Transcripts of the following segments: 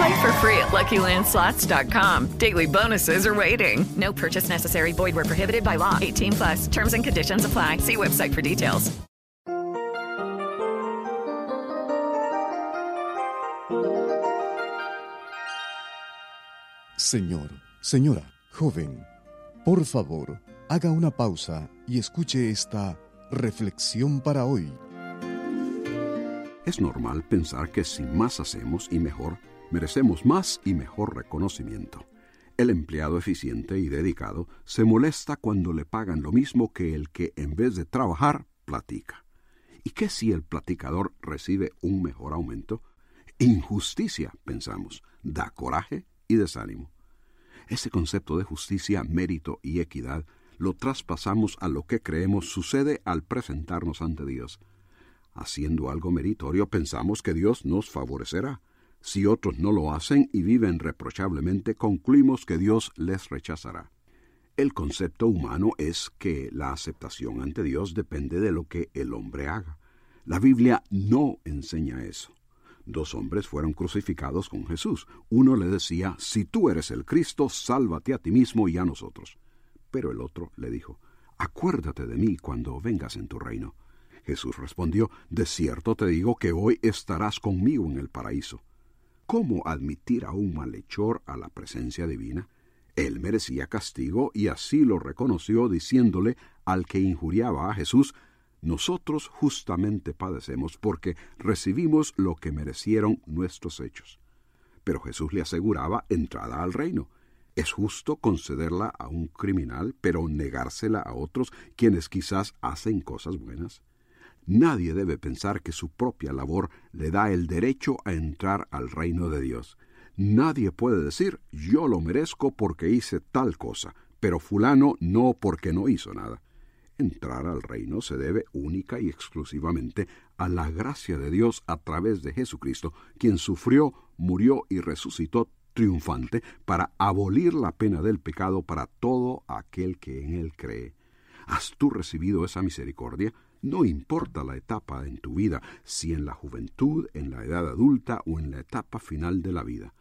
Play for free at LuckyLandSlots.com. Daily bonuses are waiting. No purchase necessary. Void where prohibited by law. 18 plus. Terms and conditions apply. See website for details. Señor, señora, joven, por favor, haga una pausa y escuche esta reflexión para hoy. Es normal pensar que si más hacemos y mejor, merecemos más y mejor reconocimiento. El empleado eficiente y dedicado se molesta cuando le pagan lo mismo que el que en vez de trabajar, platica. ¿Y qué si el platicador recibe un mejor aumento? Injusticia, pensamos, da coraje y desánimo. Ese concepto de justicia, mérito y equidad lo traspasamos a lo que creemos sucede al presentarnos ante Dios. Haciendo algo meritorio pensamos que Dios nos favorecerá. Si otros no lo hacen y viven reprochablemente, concluimos que Dios les rechazará. El concepto humano es que la aceptación ante Dios depende de lo que el hombre haga. La Biblia no enseña eso. Dos hombres fueron crucificados con Jesús. Uno le decía, si tú eres el Cristo, sálvate a ti mismo y a nosotros. Pero el otro le dijo, acuérdate de mí cuando vengas en tu reino. Jesús respondió, de cierto te digo que hoy estarás conmigo en el paraíso. ¿Cómo admitir a un malhechor a la presencia divina? Él merecía castigo y así lo reconoció diciéndole al que injuriaba a Jesús, nosotros justamente padecemos porque recibimos lo que merecieron nuestros hechos. Pero Jesús le aseguraba entrada al reino. Es justo concederla a un criminal, pero negársela a otros quienes quizás hacen cosas buenas. Nadie debe pensar que su propia labor le da el derecho a entrar al reino de Dios. Nadie puede decir yo lo merezco porque hice tal cosa, pero fulano no porque no hizo nada. Entrar al reino se debe única y exclusivamente a la gracia de Dios a través de Jesucristo, quien sufrió, murió y resucitó triunfante para abolir la pena del pecado para todo aquel que en él cree. ¿Has tú recibido esa misericordia? No importa la etapa en tu vida, si en la juventud, en la edad adulta o en la etapa final de la vida.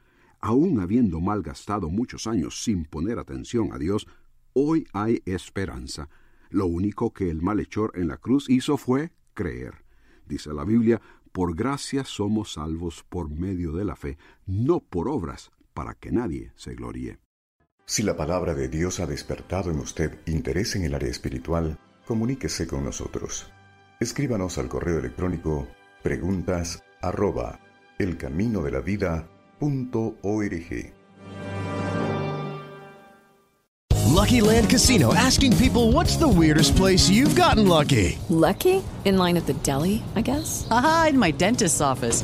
Aun habiendo malgastado muchos años sin poner atención a Dios, hoy hay esperanza. Lo único que el malhechor en la cruz hizo fue creer. Dice la Biblia, por gracia somos salvos por medio de la fe, no por obras, para que nadie se gloríe. Si la palabra de Dios ha despertado en usted interés en el área espiritual, comuníquese con nosotros. Escríbanos al correo electrónico preguntas arroba elcaminodelavida.org. Lucky Land Casino asking people what's the weirdest place you've gotten lucky? Lucky? In line at the deli, I guess? Aha, in my dentist's office.